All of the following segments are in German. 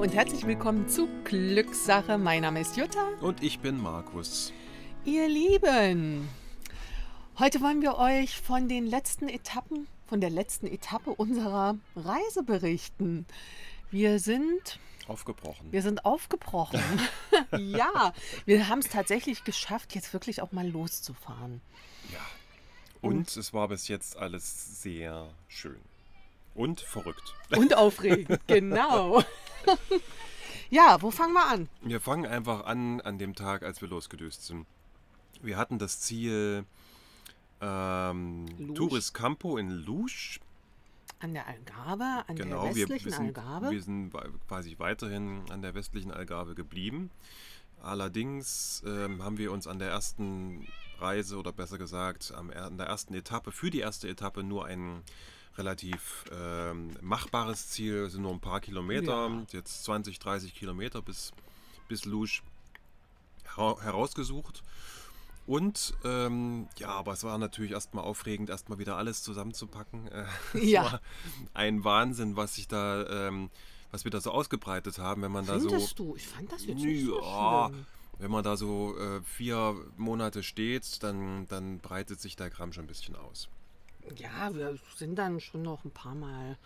und herzlich willkommen zu Glückssache. Mein Name ist Jutta. Und ich bin Markus. Ihr Lieben, heute wollen wir euch von den letzten Etappen, von der letzten Etappe unserer Reise berichten. Wir sind Aufgebrochen. wir sind aufgebrochen. ja, wir haben es tatsächlich geschafft, jetzt wirklich auch mal loszufahren. Ja. Und es war bis jetzt alles sehr schön. Und verrückt. Und aufregend, genau. ja, wo fangen wir an? Wir fangen einfach an an dem Tag, als wir losgedüst sind. Wir hatten das Ziel ähm. Touris Campo in Lusch. An der Algarve, an Genau, der westlichen wir, sind, Algarve. wir sind quasi weiterhin an der westlichen Algarve geblieben. Allerdings ähm, haben wir uns an der ersten Reise oder besser gesagt am, an der ersten Etappe, für die erste Etappe nur ein relativ ähm, machbares Ziel, sind nur ein paar Kilometer, Ja. jetzt 20, 30 Kilometer bis, bis Lusch hera- herausgesucht. Und ähm, ja, aber es war natürlich erstmal aufregend, erstmal wieder alles zusammenzupacken. Äh, Ja. war ein Wahnsinn, was sich da, ähm, was wir da so ausgebreitet haben, wenn man da so. Findest du? Ich fand das jetzt nicht so schlimm. wenn man da so äh, vier Monate steht, dann, dann breitet sich der Kram schon ein bisschen aus. Ja, wir sind dann schon noch ein paar Mal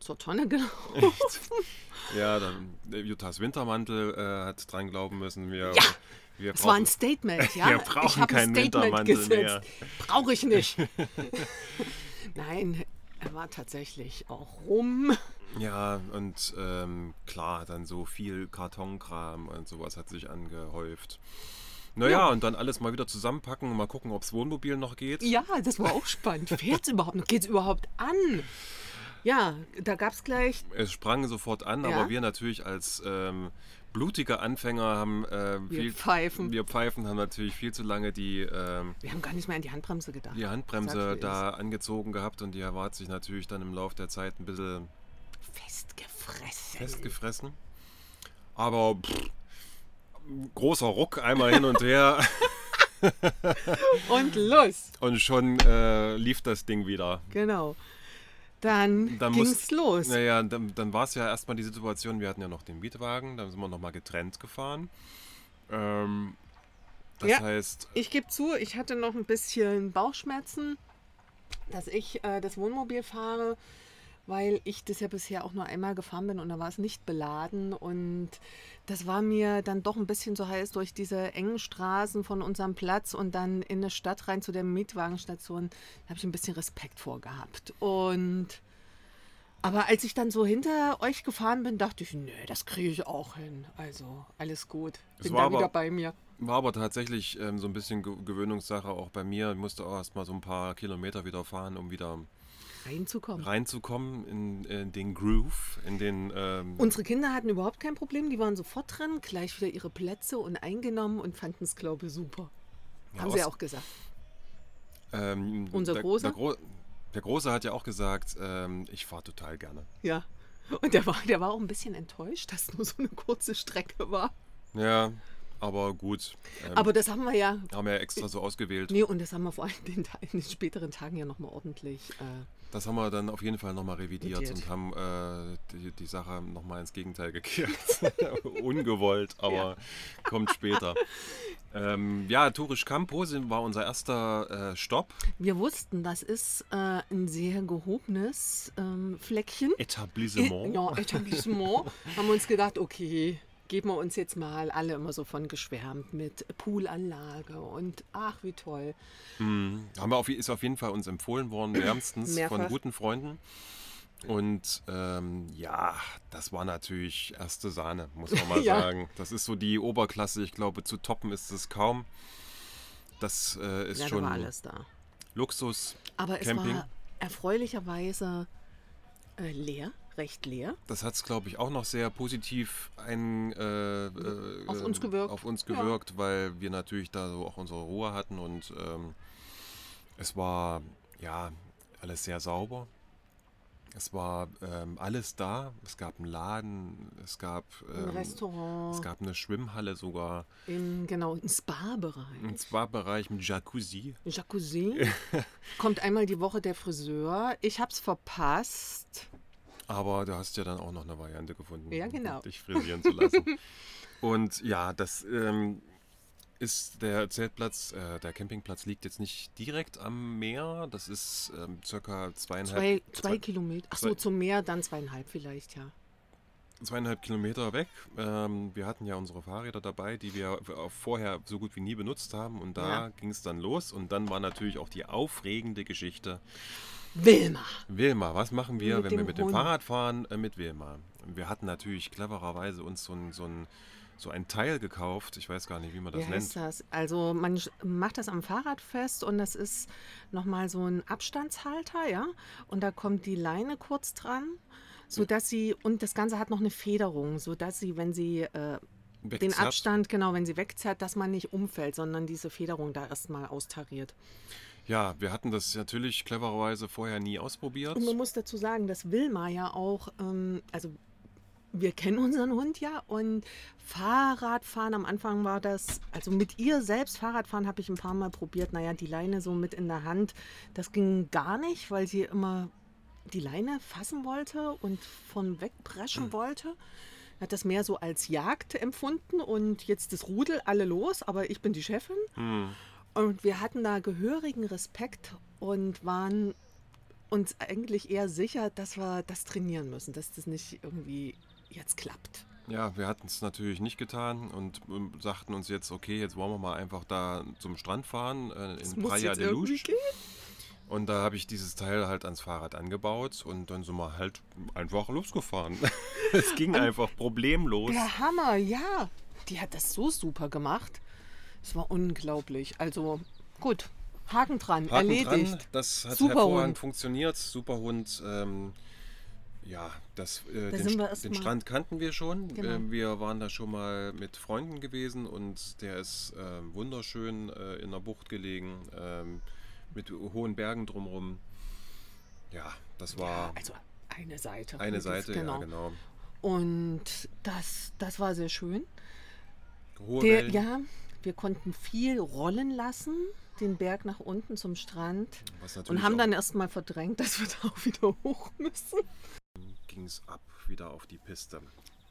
zur Tonne gelaufen. Ja, dann äh, Juttas Wintermantel äh, hat dran glauben müssen. Wir, Ja, wir Das war ein brauchen- Statement, ja? Wir brauchen keinen Statement Wintermantel gesetzt. mehr. Brauche ich nicht. Nein, er war tatsächlich auch rum. Ja, und ähm, klar, dann so viel Kartonkram und sowas hat sich angehäuft. Naja, und dann alles mal wieder zusammenpacken und mal gucken, ob das Wohnmobil noch geht. Ja, das war auch spannend. Fährt es überhaupt noch? Geht es überhaupt an? Ja, da gab es gleich. Es sprang sofort an, Ja. aber wir natürlich als ähm, blutige Anfänger haben äh, Wir viel, pfeifen. wir pfeifen haben natürlich viel zu lange die, ähm, Wir haben gar nicht mehr an die Handbremse gedacht. die Handbremse da angezogen gehabt und die hat sich natürlich dann im Laufe der Zeit ein bisschen Festgefressen. festgefressen. Aber pff, großer Ruck einmal hin und her Und los. und schon äh, lief das Ding wieder. Genau. Dann, Dann ging's muss- los. Naja, dann, dann war es ja erstmal die Situation, wir hatten ja noch den Mietwagen, dann sind wir nochmal getrennt gefahren. Ähm, das Ja. heißt, Ich gebe zu, ich hatte noch ein bisschen Bauchschmerzen, dass ich äh, das Wohnmobil fahre, weil ich das ja bisher auch nur einmal gefahren bin und da war es nicht beladen und das war mir dann doch ein bisschen so heiß durch diese engen Straßen von unserem Platz und dann in eine Stadt rein zu der Mietwagenstation. Da habe ich ein bisschen Respekt vorgehabt und aber als ich dann so hinter euch gefahren bin, dachte ich, nö, das kriege ich auch hin. Also alles gut. Bin da aber- wieder bei mir. war aber tatsächlich ähm, so ein bisschen Ge Gewöhnungssache auch bei mir. Ich musste auch erstmal so ein paar Kilometer wieder fahren, um wieder Reinzukommen. reinzukommen in, in den Groove, in den... Ähm, Unsere Kinder hatten überhaupt kein Problem, die waren sofort drin, gleich wieder ihre Plätze und eingenommen und fanden es, glaube ich, super. Ja, Haben sie aus- auch gesagt. ähm, Unser der, Großer? Der, Gro der Große hat ja auch gesagt, ähm, ich fahre total gerne. Ja. Und der war, der war auch ein bisschen enttäuscht, dass nur so eine kurze Strecke war. Ja, aber gut. Ähm, Aber das haben wir ja. haben wir ja extra so ausgewählt. Nee, und das haben wir vor allem in den, in den späteren Tagen ja nochmal ordentlich. Äh, Das haben wir dann auf jeden Fall nochmal revidiert Revidiert. und haben äh, die, die Sache nochmal ins Gegenteil gekehrt. Ungewollt, aber Ja. kommt später. ähm, ja, Turisch Campo war unser erster äh, Stopp. wir wussten, das ist äh, ein sehr gehobenes ähm, Fleckchen. Etablissement. Ja, Etablissement. haben wir uns gedacht, okay, geben wir uns jetzt mal alle immer so von geschwärmt mit Poolanlage und ach, wie toll. Mhm. Haben wir auf, ist auf jeden Fall uns empfohlen worden, wärmstens von guten Freunden. Und ähm, ja, das war natürlich erste Sahne, muss man mal Ja. sagen. Das ist so die Oberklasse. Ich glaube, zu toppen ist es kaum. Das äh, ist Ja, da schon war alles da. Luxus. Aber es Camping. war erfreulicherweise äh, leer, recht leer. Das hat es, glaube ich, auch noch sehr positiv ein, äh, äh, Auf uns gewirkt. Auf uns Ja. gewirkt, weil wir natürlich da so auch unsere Ruhe hatten und ähm, es war ja alles sehr sauber. Es war ähm, alles da. Es gab einen Laden, es gab, Ein ähm, Restaurant, es gab eine Schwimmhalle sogar, in, genau, ein Spa-Bereich. einen Spa-Bereich mit Jacuzzi. Jacuzzi. Kommt einmal die Woche der Friseur. Ich hab's verpasst. Aber du hast ja dann auch noch eine Variante gefunden, Ja, genau. dich frisieren zu lassen. Und ja, das ähm, ist der Zeltplatz, äh, der Campingplatz liegt jetzt nicht direkt am Meer. Das ist ähm, circa zweieinhalb, Zwei, zwei Kilometer. Ach so, zwei- zum Meer dann zweieinhalb vielleicht, ja. zweieinhalb Kilometer weg. Ähm, wir hatten ja unsere Fahrräder dabei, die wir vorher so gut wie nie benutzt haben. Und da Ja. ging es dann los. Und dann war natürlich auch die aufregende Geschichte. Wilma. Wilma, was machen wir, Mit wenn wir mit dem Hund. Fahrrad fahren äh, mit Wilma? Wir hatten natürlich clevererweise uns so ein, so ein, so ein Teil gekauft. Ich weiß gar nicht, wie man das Wie nennt. heißt das? Also man macht das am Fahrrad fest und das ist nochmal so ein Abstandshalter, ja. Und da kommt die Leine kurz dran, sodass sie, und das Ganze hat noch eine Federung, sodass sie, wenn sie äh, den Wegzerrt. Abstand, genau, wenn sie wegzerrt, dass man nicht umfällt, sondern diese Federung da erstmal austariert. Ja, wir hatten das natürlich clevererweise vorher nie ausprobiert. Und man muss dazu sagen, dass Wilma ja auch, ähm, also wir kennen unseren Hund ja und Fahrradfahren am Anfang war das, also mit ihr selbst Fahrradfahren habe ich ein paar Mal probiert. Naja, die Leine so mit in der Hand, das ging gar nicht, weil sie immer die Leine fassen wollte und von wegpreschen wollte. Hat das mehr so als Jagd empfunden und jetzt das Rudel, alle los, aber ich bin die Chefin. Hm. Und wir hatten da gehörigen Respekt und waren uns eigentlich eher sicher, dass wir das trainieren müssen, dass das nicht irgendwie jetzt klappt. Ja, wir hatten es natürlich nicht getan und ähm, sagten uns jetzt, okay, jetzt wollen wir mal einfach da zum Strand fahren äh, Das in muss Praia de gehen. Und da habe ich dieses Teil halt ans Fahrrad angebaut und dann sind wir halt einfach losgefahren. es ging einfach problemlos. Der Hammer, ja. Die hat das so super gemacht. Es war unglaublich. Also gut, Haken dran, Haken erledigt. Dran, das hat Super hervorragend Hund. funktioniert. Super Hund. Ähm, ja, das, äh, Da den, den Strand kannten wir schon. Genau. Ähm, wir waren da schon mal mit Freunden gewesen und der ist ähm, wunderschön äh, in der Bucht gelegen, ähm, mit hohen Bergen drumherum. Ja, das war Ja, also eine Seite. eine Das- Seite, ja genau. Und das, das war sehr schön. Hohe Der, Wellen. ja, wir konnten viel rollen lassen, den Berg nach unten zum Strand. Und haben dann erstmal verdrängt, dass wir da auch wieder hoch müssen. ging es ab wieder auf die Piste.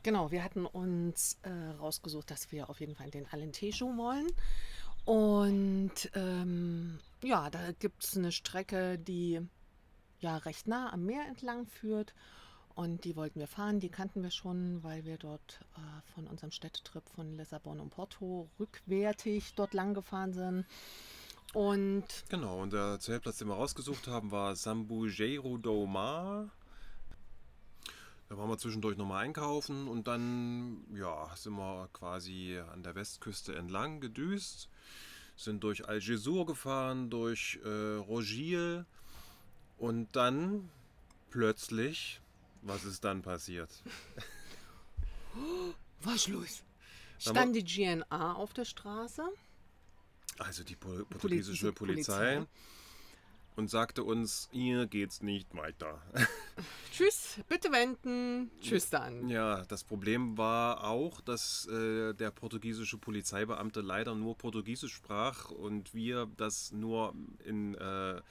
Genau, wir hatten uns äh, rausgesucht, dass wir auf jeden Fall den Alentejo wollen. Und ähm, ja, da gibt es eine Strecke, die ja recht nah am Meer entlang führt. Und die wollten wir fahren, die kannten wir schon, weil wir dort äh, von unserem Städtetrip von Lissabon und Porto rückwärtig dort lang gefahren sind. Und Genau, und der Zeltplatz, den wir rausgesucht haben, war Sambujeiro do Mar. Da waren wir zwischendurch nochmal einkaufen und dann ja, sind wir quasi an der Westküste entlang gedüst, sind durch Algesur gefahren, durch äh, Rogil und dann plötzlich, was ist dann passiert? was los? Stand die GNA auf der Straße? Also die Pol- portugiesische Polizei. Polizei und sagte uns, hier geht's nicht weiter. Tschüss, bitte wenden. Tschüss dann. Ja, das Problem war auch, dass äh, der portugiesische Polizeibeamte leider nur Portugiesisch sprach und wir das nur in äh,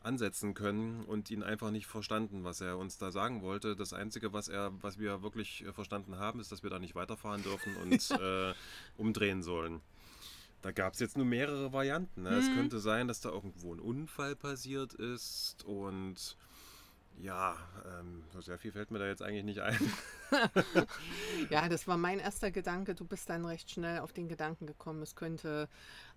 Ansätzen können und ihn einfach nicht verstanden, was er uns da sagen wollte. Das Einzige, was er, was wir wirklich äh, verstanden haben, ist, dass wir da nicht weiterfahren dürfen und äh, umdrehen sollen. Da gab es jetzt nur mehrere Varianten. Ne? Es könnte sein, dass da irgendwo ein Unfall passiert ist und ja, ähm, so sehr viel fällt mir da jetzt eigentlich nicht ein. Ja, das war mein erster Gedanke. Du bist dann recht schnell auf den Gedanken gekommen, es könnte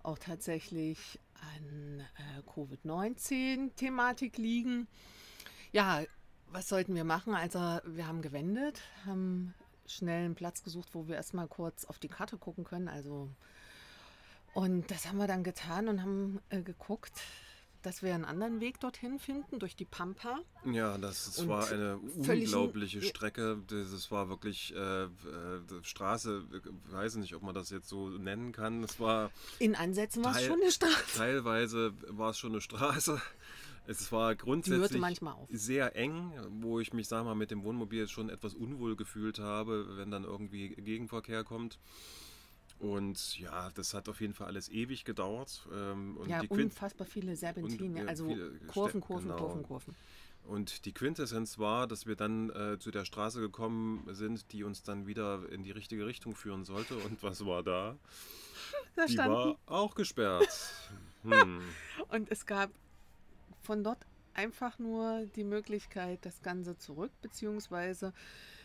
auch tatsächlich an äh, Covid-19-Thematik liegen. Ja, was sollten wir machen? Also wir haben gewendet, haben schnell einen Platz gesucht, wo wir erstmal kurz auf die Karte gucken können. Also und das haben wir dann getan und haben äh, geguckt, dass wir einen anderen Weg dorthin finden, durch die Pampa. Ja, das, Und war eine unglaubliche. Strecke. Das war wirklich äh, äh, Straße, ich weiß nicht, ob man das jetzt so nennen kann. Es war In Ansätzen war es schon eine Straße. teilweise war es schon eine Straße. Es war grundsätzlich sehr eng, wo ich mich, sag mal, mit dem Wohnmobil schon etwas unwohl gefühlt habe, wenn dann irgendwie Gegenverkehr kommt. Und ja, das hat auf jeden Fall alles ewig gedauert. Ähm, und Ja, unfassbar viele Serpentinen, äh, also viele Kurven, Kurven, genau. Kurven, Kurven. Und die Quintessenz war, dass wir dann äh, zu der Straße gekommen sind, die uns dann wieder in die richtige Richtung führen sollte. Und was war da? Da die standen- war auch gesperrt. Hm. Und es gab von dort einfach nur die Möglichkeit, das Ganze zurück, beziehungsweise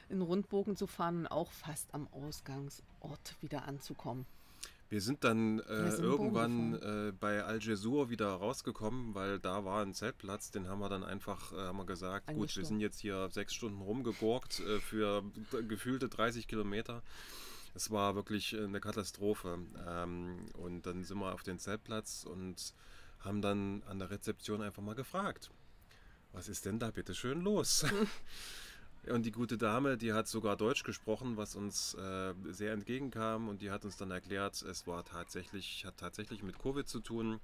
in Rundbogen zu fahren und auch fast am Ausgangsort wieder anzukommen. Wir sind dann äh, sind irgendwann äh, bei Algesur wieder rausgekommen, weil da war ein Zeltplatz, den haben wir dann einfach, äh, haben wir gesagt, gut, wir sind jetzt hier sechs Stunden rumgegurkt äh, für gefühlte 30 Kilometer. Es war wirklich äh, eine Katastrophe. Ähm, und dann sind wir auf den Zeltplatz und haben dann an der Rezeption einfach mal gefragt, was ist denn da bitte schön los? Und die gute Dame, die hat sogar Deutsch gesprochen, was uns äh, sehr entgegenkam und die hat uns dann erklärt, es war tatsächlich, hat tatsächlich mit Covid zu tun.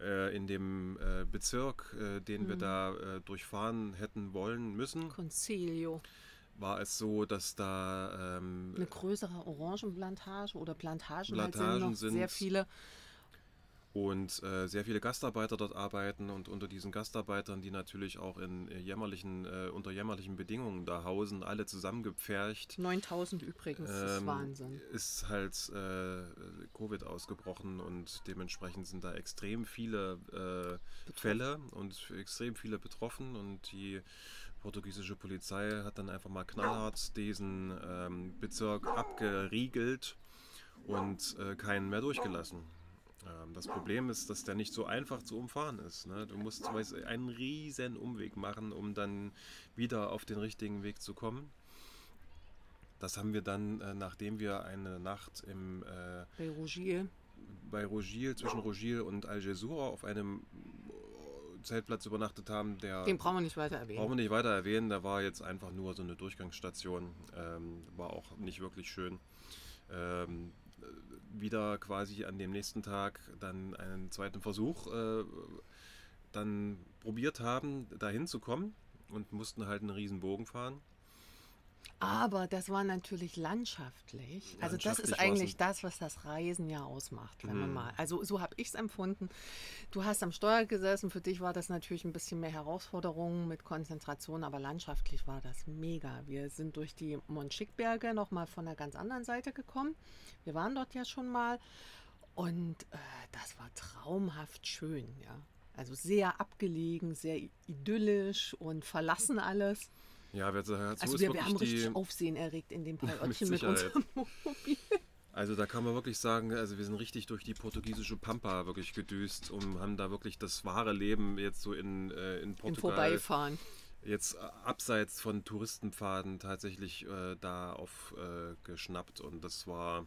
Äh, in dem äh, Bezirk, äh, den wir Mhm. da äh, durchfahren hätten wollen müssen, Concilio, war es so, dass da ähm, eine größere Orangenplantage oder Plantagen, halt Plantagen sind noch sind- sehr viele. Und äh, sehr viele Gastarbeiter dort arbeiten und unter diesen Gastarbeitern, die natürlich auch in äh, jämmerlichen, äh, unter jämmerlichen Bedingungen da hausen, alle zusammengepfercht. 9000 übrigens, das ist ähm, Wahnsinn. Ist halt äh, Covid ausgebrochen und dementsprechend sind da extrem viele äh, Fälle und extrem viele betroffen und die portugiesische Polizei hat dann einfach mal knallhart diesen ähm, Bezirk abgeriegelt und äh, keinen mehr durchgelassen. Ähm, das Problem ist, dass der nicht so einfach zu umfahren ist. Ne? Du musst weißt, du, einen riesen Umweg machen, um dann wieder auf den richtigen Weg zu kommen. Das haben wir dann, äh, nachdem wir eine Nacht im, äh, Bei Rougier. bei Rogil, zwischen Rogil und Algesur auf einem äh, Zeltplatz übernachtet haben, der Den brauchen wir nicht weiter erwähnen. brauchen wir nicht weiter erwähnen, da war jetzt einfach nur so eine Durchgangsstation, ähm, war auch nicht wirklich schön. Ähm, äh, wieder quasi an dem nächsten Tag dann einen zweiten Versuch äh, dann probiert haben, dahin zu kommen und mussten halt einen riesen Bogen fahren. Aber das war natürlich landschaftlich. Also das Landschaftlich ist eigentlich das, was das Reisen ja ausmacht, wenn man Mhm. mal. Also so habe ich es empfunden. Du hast am Steuer gesessen, für dich war das natürlich ein bisschen mehr Herausforderung mit Konzentration, aber landschaftlich war das mega. Wir sind durch die Montschickberge nochmal von der ganz anderen Seite gekommen. Wir waren dort ja schon mal und äh, das war traumhaft schön, ja. Also sehr abgelegen, sehr idyllisch und verlassen alles. Ja, wer, so Also wir, wir haben die, richtig Aufsehen erregt in dem Palottchen mit, Sicherheit. unserem Wohnmobil. Also da kann man wirklich sagen, also wir sind richtig durch die portugiesische Pampa wirklich gedüst und haben da wirklich das wahre Leben jetzt so in, äh, in Im Portugal Vorbeifahren. jetzt äh, abseits von Touristenpfaden tatsächlich äh, da aufgeschnappt äh, geschnappt. und das war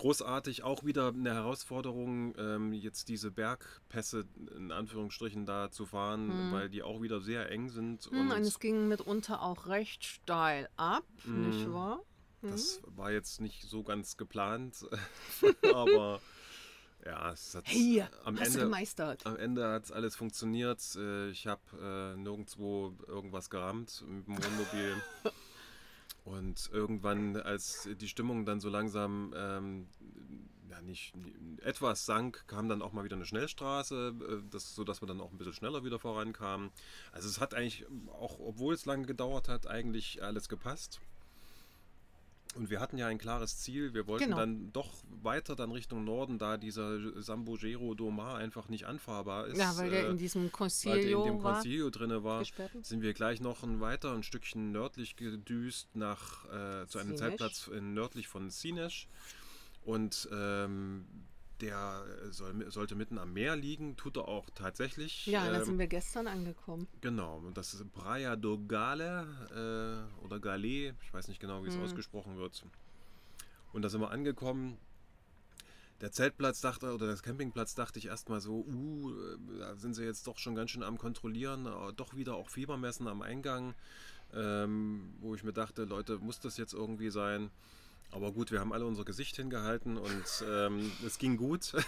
großartig. Auch wieder eine Herausforderung, ähm, jetzt diese Bergpässe in Anführungsstrichen da zu fahren, weil die auch wieder sehr eng sind. Hm, und es ging mitunter auch recht steil ab, Mhm. nicht wahr? Das war jetzt nicht so ganz geplant, aber ja, es hat Hey, am hast Ende, gemeistert. am Ende hat alles funktioniert. Äh, Ich habe äh, nirgendwo irgendwas gerammt mit dem Wohnmobil. Und irgendwann, als die Stimmung dann so langsam ähm, ja, nicht, etwas sank, kam dann auch mal wieder eine Schnellstraße, äh, das, sodass wir dann auch ein bisschen schneller wieder vorankamen. Also es hat eigentlich, auch obwohl es lange gedauert hat, eigentlich alles gepasst. Und wir hatten ja ein klares Ziel. Wir wollten Genau. dann doch weiter dann Richtung Norden, da dieser Sambogero Domar einfach nicht anfahrbar ist. Ja, weil der äh, in diesem der in Concilio dem war. Concilio drin war, sind wir gleich noch ein weiter, ein Stückchen nördlich gedüst nach äh, zu einem Sines. Zeltplatz in, nördlich von Sines. Und ähm, der soll, sollte mitten am Meer liegen, tut er auch tatsächlich. Ja, da ähm, sind wir gestern angekommen. Genau, und das ist Praia do Gale äh, oder Gale, ich weiß nicht genau, wie es Hm. ausgesprochen wird. Und da sind wir angekommen. Der Zeltplatz dachte, oder das Campingplatz dachte ich erstmal so, uh, da sind sie jetzt doch schon ganz schön am Kontrollieren, äh, doch wieder auch Fiebermessen am Eingang, ähm, wo ich mir dachte, Leute, muss das jetzt irgendwie sein? Aber gut, wir haben alle unser Gesicht hingehalten und ähm, es ging gut.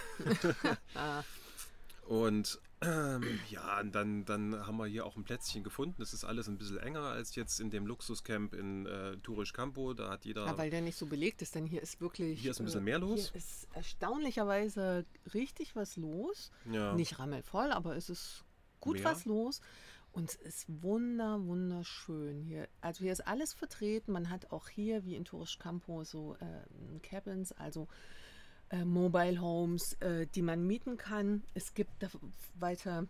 Und ähm, ja, und dann, dann haben wir hier auch ein Plätzchen gefunden. Es ist alles ein bisschen enger als jetzt in dem Luxuscamp in äh, Turisch Campo. Da hat jeder. ja, weil der nicht so belegt ist, denn hier ist wirklich. Hier ist ein bisschen äh, mehr los. Hier ist erstaunlicherweise richtig was los. ja, Nicht rammelvoll, aber es ist gut Mehr. was los. Und es ist wunder, wunderschön hier. Also hier ist alles vertreten. Man hat auch hier, wie in Turisch Campo, so äh, Cabins, also äh, Mobile Homes, äh, die man mieten kann. Es gibt da weiter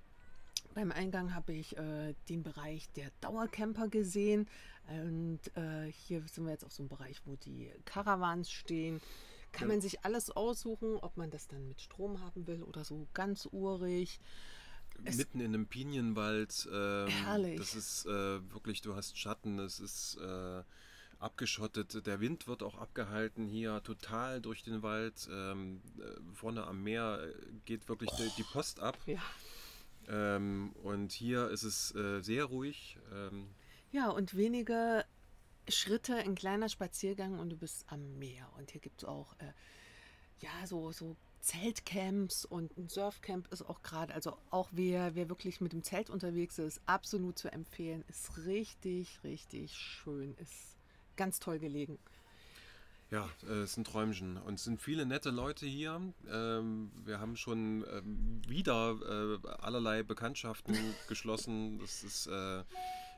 beim Eingang habe ich äh, den Bereich der Dauercamper gesehen. Und äh, hier sind wir jetzt auf so einem Bereich, wo die Caravans stehen. Kann ja. man sich alles aussuchen, ob man das dann mit Strom haben will oder so ganz urig. Es Mitten in einem Pinienwald. Ähm, herrlich. Das ist äh, wirklich, du hast Schatten, es ist äh, abgeschottet. Der Wind wird auch abgehalten hier total durch den Wald. Ähm, äh, vorne am Meer äh, geht wirklich oh. die, die, Post ab. Ja. Ähm, und hier ist es äh, sehr ruhig. Ähm, ja, und wenige Schritte, ein kleiner Spaziergang und du bist am Meer. Und hier gibt es auch äh, ja, so, so Zeltcamps und ein Surfcamp ist auch gerade, also auch wer, wer wirklich mit dem Zelt unterwegs ist, absolut zu empfehlen. Ist richtig, richtig schön. Ist ganz toll gelegen. Ja, äh, es ist ein Träumchen. Und es sind viele nette Leute hier. Ähm, wir haben schon ähm, wieder äh, allerlei Bekanntschaften geschlossen. Das ist äh,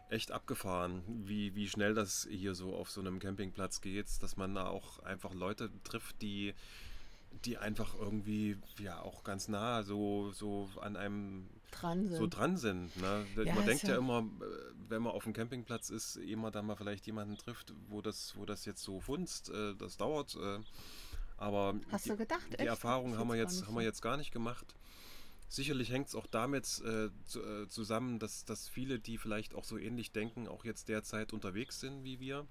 echt abgefahren, wie, wie schnell das hier so auf so einem Campingplatz geht, dass man da auch einfach Leute trifft, die, die einfach irgendwie ja auch ganz nah so, so an einem dran sind. So dran sind ne? ja, man denkt ja, ja, immer, äh, wenn man auf dem Campingplatz ist, immer da mal vielleicht jemanden trifft, wo das, wo das jetzt so funzt, äh, das dauert. Äh, aber Hast die, du gedacht, die Erfahrung haben wir, jetzt, haben wir jetzt gar nicht gemacht. Sicherlich hängt es auch damit äh, zu, äh, zusammen, dass, dass viele, die vielleicht auch so ähnlich denken, auch jetzt derzeit unterwegs sind wie wir.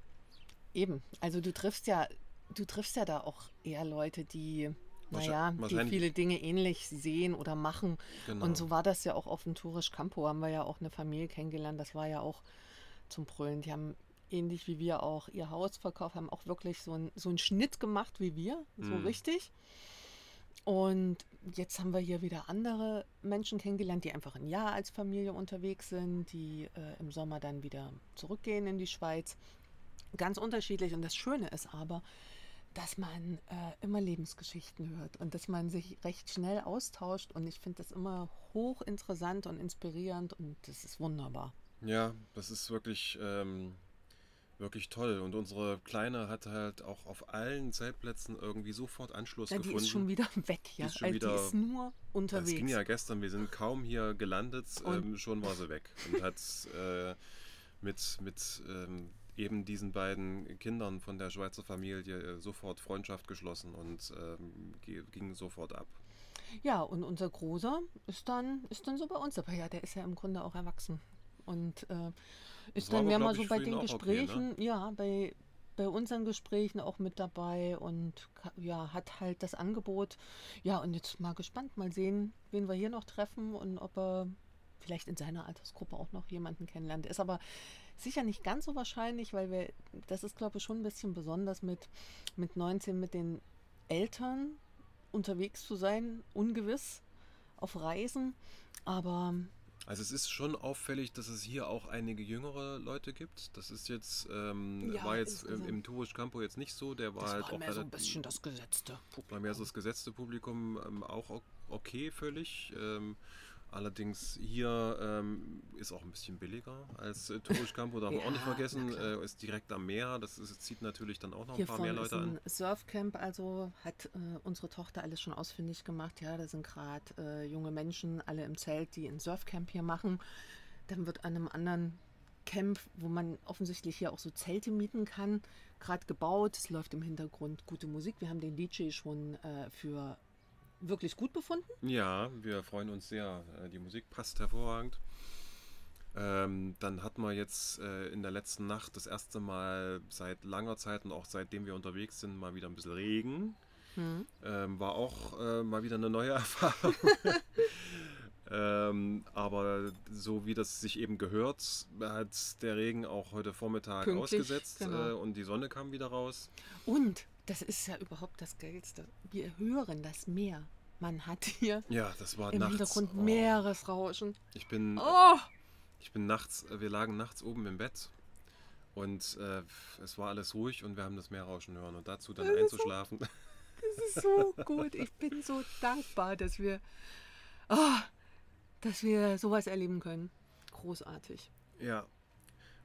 Eben, also du triffst ja, du triffst ja da auch eher Leute, die, naja, die viele Dinge ähnlich sehen oder machen. Genau. Und so war das ja auch auf dem Tourisch Campo, haben wir ja auch eine Familie kennengelernt, das war ja auch zum Brüllen. Die haben ähnlich wie wir auch ihr Haus verkauft, haben auch wirklich so, ein, so einen Schnitt gemacht wie wir, so mm. richtig. Und jetzt haben wir hier wieder andere Menschen kennengelernt, die einfach ein Jahr als Familie unterwegs sind, die äh, im Sommer dann wieder zurückgehen in die Schweiz. Ganz unterschiedlich. Und das Schöne ist aber, dass man äh, immer Lebensgeschichten hört und dass man sich recht schnell austauscht. Und ich finde das immer hochinteressant und inspirierend und das ist wunderbar. Ja, das ist wirklich ähm, wirklich toll. Und unsere Kleine hat halt auch auf allen Zeltplätzen irgendwie sofort Anschluss ja, gefunden. Die ist schon wieder weg, ja. Die ist, schon also wieder, die ist nur unterwegs. Das ging ja gestern, wir sind kaum hier gelandet, ähm, schon war sie weg. Und hat äh, mit, mit ähm, eben diesen beiden Kindern von der Schweizer Familie äh, sofort Freundschaft geschlossen und ähm, ging sofort ab. Ja, und unser Großer ist dann, ist dann so bei uns. Aber ja, der ist ja im Grunde auch erwachsen. Und äh, ist dann mehr mal so bei den Gesprächen, okay, ne? ja, bei, bei unseren Gesprächen auch mit dabei und ja, hat halt das Angebot. Ja, und jetzt mal gespannt, mal sehen, wen wir hier noch treffen und ob er vielleicht in seiner Altersgruppe auch noch jemanden kennenlernt. Ist aber sicher nicht ganz so wahrscheinlich, weil wir, das ist glaube ich schon ein bisschen besonders mit, mit 19 mit den Eltern unterwegs zu sein, ungewiss auf Reisen. Aber also es ist schon auffällig, dass es hier auch einige jüngere Leute gibt. Das ist jetzt, ähm, ja, war jetzt im, im Tourisch Campo jetzt nicht so. Der war das halt war auch mehr so ein bisschen das gesetzte Publikum. War mehr so das gesetzte Publikum ähm, auch okay völlig. Ähm, Allerdings hier ähm, ist auch ein bisschen billiger als äh, Campo, darf man ja, auch nicht vergessen. Äh, ist direkt am Meer, das, ist, zieht natürlich dann auch noch hier ein paar mehr Leute an. Surfcamp, also hat äh, unsere Tochter alles schon ausfindig gemacht. Ja, da sind gerade äh, junge Menschen, alle im Zelt, die ein Surfcamp hier machen. Dann wird an einem anderen Camp, wo man offensichtlich hier auch so Zelte mieten kann, gerade gebaut. Es läuft im Hintergrund gute Musik. Wir haben den DJ schon äh, für wirklich gut befunden? Ja, wir freuen uns sehr. Äh, die Musik passt hervorragend. Ähm, dann hatten wir jetzt äh, in der letzten Nacht das erste Mal seit langer Zeit und auch seitdem wir unterwegs sind, mal wieder ein bisschen Regen. Hm. Ähm, war auch äh, mal wieder eine neue Erfahrung. ähm, aber so wie das sich eben gehört, hat der Regen auch heute Vormittag Pünktlich, ausgesetzt genau. äh, und die Sonne kam wieder raus. Und das ist ja überhaupt das Geilste. Wir hören das Meer. Man hat hier ja, das war im nachts, Hintergrund oh. Meeresrauschen. Ich bin, oh. ich bin nachts, wir lagen nachts oben im Bett und äh, es war alles ruhig und wir haben das Meerrauschen hören und dazu dann das einzuschlafen. So, das ist so gut. Ich bin so dankbar, dass wir, oh, dass wir sowas erleben können. großartig. Ja,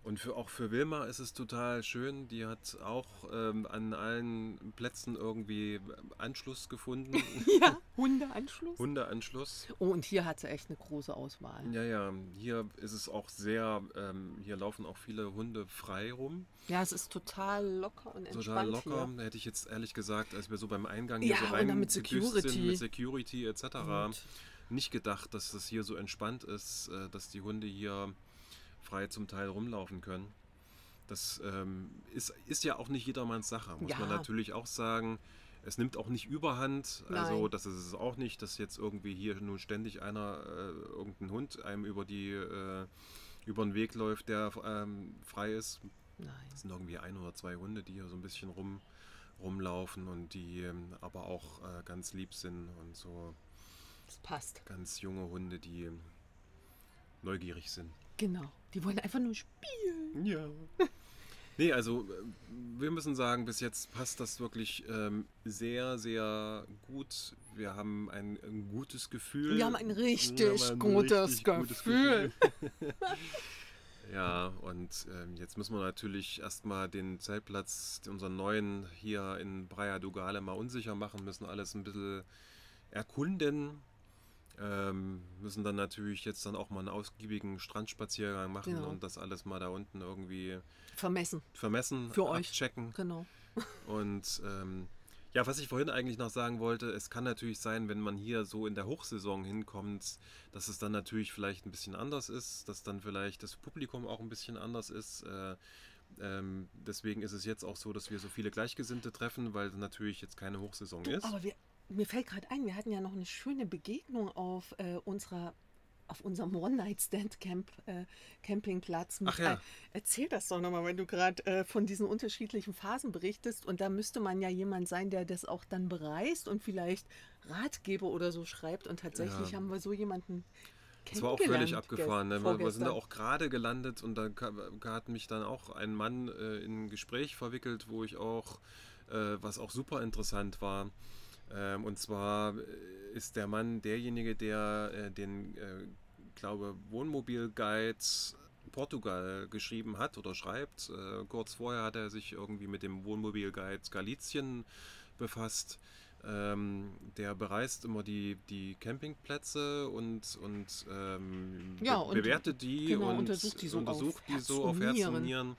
und für, auch für Wilma ist es total schön. Die hat auch ähm, an allen Plätzen irgendwie Anschluss gefunden. ja, Hundeanschluss. Hundeanschluss. Oh, und hier hat sie echt eine große Auswahl. Ja, ja. Hier ist es auch sehr, ähm, hier laufen auch viele Hunde frei rum. Ja, es ist total locker und entspannt. Total locker. Hier. Hätte ich jetzt ehrlich gesagt, als wir so beim Eingang Ja, hier so und rein mit Security. sind, mit Security etc. Und- Nicht gedacht, dass das hier so entspannt ist, äh, dass die Hunde hier frei zum Teil rumlaufen können. Das ähm, ist, ist ja auch nicht jedermanns Sache, muss man Ja. natürlich auch sagen. Es nimmt auch nicht überhand. Also Nein. das ist es auch nicht, dass jetzt irgendwie hier nun ständig einer, äh, irgendein Hund einem über die äh, über den Weg läuft, der ähm, frei ist. Nein. Es sind irgendwie ein oder zwei Hunde, die hier so ein bisschen rum, rumlaufen und die ähm, aber auch äh, ganz lieb sind und so Das passt. ganz junge Hunde, die neugierig sind. Genau. Die wollen einfach nur spielen. Ja. Nee, also äh, wir müssen sagen, bis jetzt passt das wirklich ähm, sehr, sehr gut. Wir haben ein, ein gutes Gefühl. Wir haben ein richtig haben ein gutes richtig gutes Gefühl. ja, und ähm, jetzt müssen wir natürlich erstmal den Zeltplatz, unseren neuen hier in Praia Dugale mal unsicher machen, müssen alles ein bisschen erkunden. Ähm, müssen dann natürlich jetzt dann auch mal einen ausgiebigen Strandspaziergang machen Genau. und das alles mal da unten irgendwie Vermessen. vermessen, Für euch. abchecken. Genau. Und ähm, ja, was ich vorhin eigentlich noch sagen wollte, es kann natürlich sein, wenn man hier so in der Hochsaison hinkommt, dass es dann natürlich vielleicht ein bisschen anders ist, dass dann vielleicht das Publikum auch ein bisschen anders ist. Äh, ähm, deswegen ist es jetzt auch so, dass wir so viele Gleichgesinnte treffen, weil natürlich jetzt keine Hochsaison Du, ist. aber wir, mir fällt gerade ein, wir hatten ja noch eine schöne Begegnung auf äh, unserer auf unserem One-Night-Stand-Camp, äh, Campingplatz. Ach ja. Äh, erzähl das doch nochmal, wenn du gerade äh, von diesen unterschiedlichen Phasen berichtest. Und da müsste man ja jemand sein, der das auch dann bereist und vielleicht Ratgeber oder so schreibt. Und tatsächlich Ja. haben wir so jemanden Das war auch völlig abgefahren. Ne? Wir, wir sind da auch gerade gelandet und da hat mich dann auch ein Mann äh, in ein Gespräch verwickelt, wo ich auch, äh, was auch super interessant war. Ähm, und zwar äh, ist der Mann derjenige, der äh, den, äh, glaube Wohnmobilguide Portugal geschrieben hat oder schreibt. Äh, kurz vorher hat er sich irgendwie mit dem Wohnmobilguide Galizien befasst. Ähm, der bereist immer die, die Campingplätze und, und, ähm, Ja, und- bewertet die genau, und untersucht die so untersucht auf die Herz so und auf Herz und. Nieren.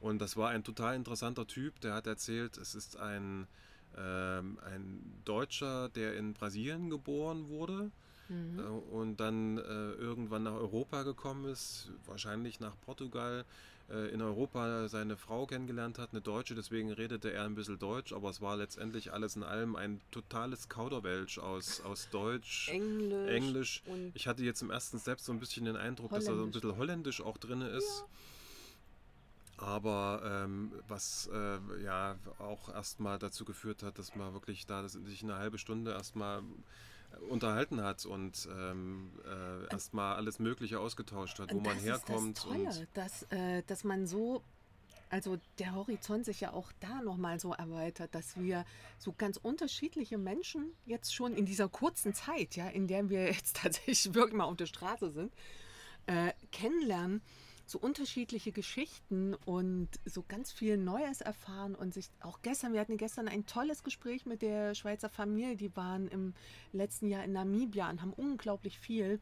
Und das war ein total interessanter Typ, der hat erzählt, es ist ein, ähm, ein Deutscher, der in Brasilien geboren wurde Mhm. äh, und dann äh, irgendwann nach Europa gekommen ist, wahrscheinlich nach Portugal, äh, in Europa seine Frau kennengelernt hat, eine Deutsche, deswegen redete er ein bisschen Deutsch, aber es war letztendlich alles in allem ein totales Kauderwelsch aus, aus Deutsch, Englisch. Englisch. Ich hatte jetzt im ersten Step so ein bisschen den Eindruck, dass da so ein bisschen Holländisch auch drin ist. Aber ähm, was äh, ja auch erstmal dazu geführt hat, dass man wirklich da sich eine halbe Stunde erstmal unterhalten hat und ähm, äh, erstmal alles Mögliche ausgetauscht hat, wo man das herkommt. Das Tolle, und dass, äh, dass man so, also der Horizont sich ja auch da nochmal so erweitert, dass wir so ganz unterschiedliche Menschen jetzt schon in dieser kurzen Zeit, ja, in der wir jetzt tatsächlich wirklich mal auf der Straße sind, äh, kennenlernen, so unterschiedliche Geschichten und so ganz viel Neues erfahren und sich auch gestern, wir hatten gestern ein tolles Gespräch mit der Schweizer Familie, die waren im letzten Jahr in Namibia und haben unglaublich viel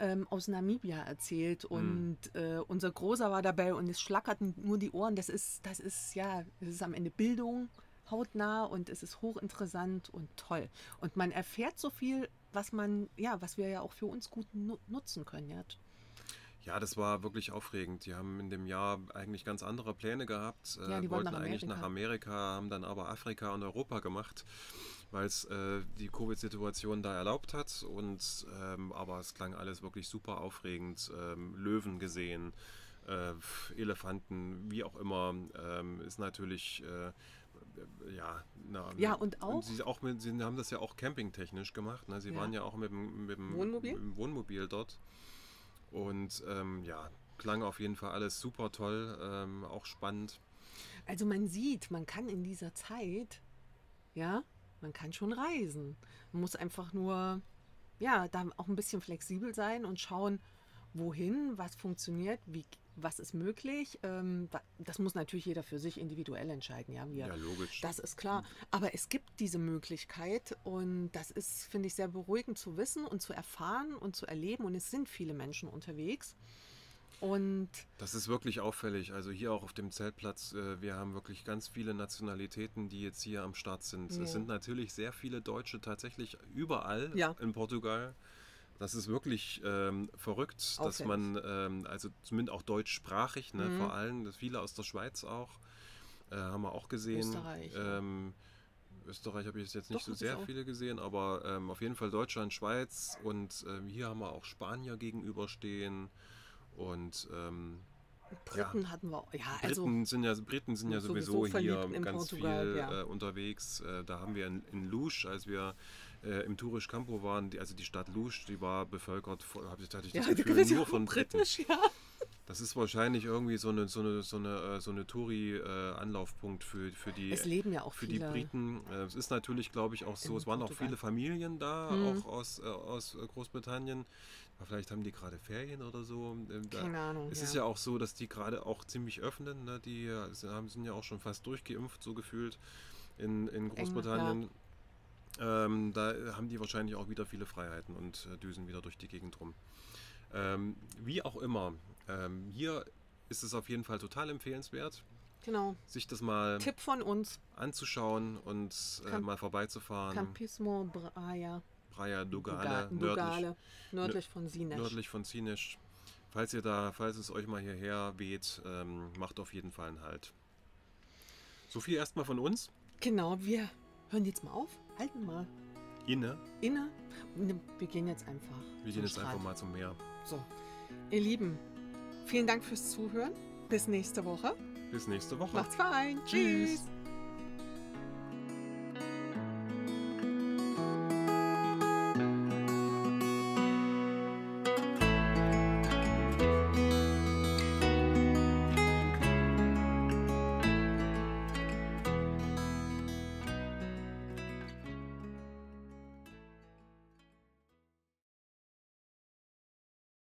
ähm, aus Namibia erzählt und äh, unser Großer war dabei und es schlackerten nur die Ohren. Das ist, das ist ja, das ist am Ende Bildung hautnah und es ist hochinteressant und toll. Und man erfährt so viel, was man, ja, was wir ja auch für uns gut nu nutzen können. Ja. Ja, das war wirklich aufregend. Die haben in dem Jahr eigentlich ganz andere Pläne gehabt. Ja, äh, die wollten wollten nach eigentlich nach Amerika, haben dann aber Afrika und Europa gemacht, weil es äh, die Covid-Situation da erlaubt hat. Und ähm, aber es klang alles wirklich super aufregend. Ähm, Löwen gesehen, äh, Elefanten, wie auch immer, ähm, ist natürlich äh, ja, na, Ja, und auch- sie, auch mit, sie haben das ja auch campingtechnisch gemacht. Ne? Sie Ja. waren ja auch mit dem, mit dem Wohnmobil? Mit dem Wohnmobil dort. Und ähm, ja, klang auf jeden Fall alles super toll, ähm, auch spannend. Also man sieht, man kann in dieser Zeit, ja, man kann schon reisen. Man muss einfach nur, ja, da auch ein bisschen flexibel sein und schauen, wohin, was funktioniert, wie, was ist möglich. Ähm, das muss natürlich jeder für sich individuell entscheiden. Ja, wir, ja logisch. Das ist klar. Aber es gibt diese Möglichkeit und das ist, finde ich, sehr beruhigend zu wissen und zu erfahren und zu erleben. Und es sind viele Menschen unterwegs. Und das ist wirklich auffällig. Also hier auch auf dem Zeltplatz, äh, wir haben wirklich ganz viele Nationalitäten, die jetzt hier am Start sind. Ja. Es sind natürlich sehr viele Deutsche tatsächlich überall ja. in Portugal. Das ist wirklich ähm, verrückt, Auffällig. dass man, ähm, also zumindest auch deutschsprachig, ne, mhm. vor allem, dass viele aus der Schweiz auch, äh, haben wir auch gesehen. Österreich. Ähm, Österreich habe ich jetzt nicht Doch, so sehr viele gesehen, aber ähm, auf jeden Fall Deutschland, Schweiz und ähm, hier haben wir auch Spanier gegenüberstehen. Und ähm, Briten ja, hatten wir auch. Ja, also Briten sind ja, Briten sind ja sowieso, sowieso hier ganz Portugal, viel ja. äh, unterwegs. Äh, da haben wir in, in Lusch, als wir äh, im Tourisch Campo waren, die, also die Stadt Lusch, die war bevölkert, habe ich, hatte ich das ja, Gefühl, nur von Briten. Ja. Das ist wahrscheinlich irgendwie so eine, so eine, so eine, äh, so eine Touri-Anlaufpunkt für, für die. Es leben ja auch für viele. die Briten. Äh, es ist natürlich, glaube ich, auch so. Es waren Portugal. auch viele Familien da, hm. auch aus, aus Großbritannien. Vielleicht haben die gerade Ferien oder so. Ähm, Keine Ahnung. Es ja. ist ja auch so, dass die gerade auch ziemlich öffnen. Ne? Die sind ja auch schon fast durchgeimpft, so gefühlt in, in Großbritannien. Ähm, da haben die wahrscheinlich auch wieder viele Freiheiten und äh, düsen wieder durch die Gegend rum. Ähm, wie auch immer, ähm, hier ist es auf jeden Fall total empfehlenswert. Genau. Sich das mal Tipp von uns anzuschauen und äh, mal vorbeizufahren. Campismo Braia. Praia Dugale, Dugale nördlich, nördlich von Sines. Nördlich von Sines. Falls ihr da, falls es euch mal hierher weht, ähm, macht auf jeden Fall einen Halt. So viel erstmal von uns. Genau, wir hören jetzt mal auf, halten mal. Inne. Inne. Wir gehen jetzt einfach. Wir gehen jetzt Strand. einfach mal zum Meer. So. Ihr Lieben, vielen Dank fürs Zuhören. Bis nächste Woche. Bis nächste Woche. Macht's fein. Tschüss. Tschüss.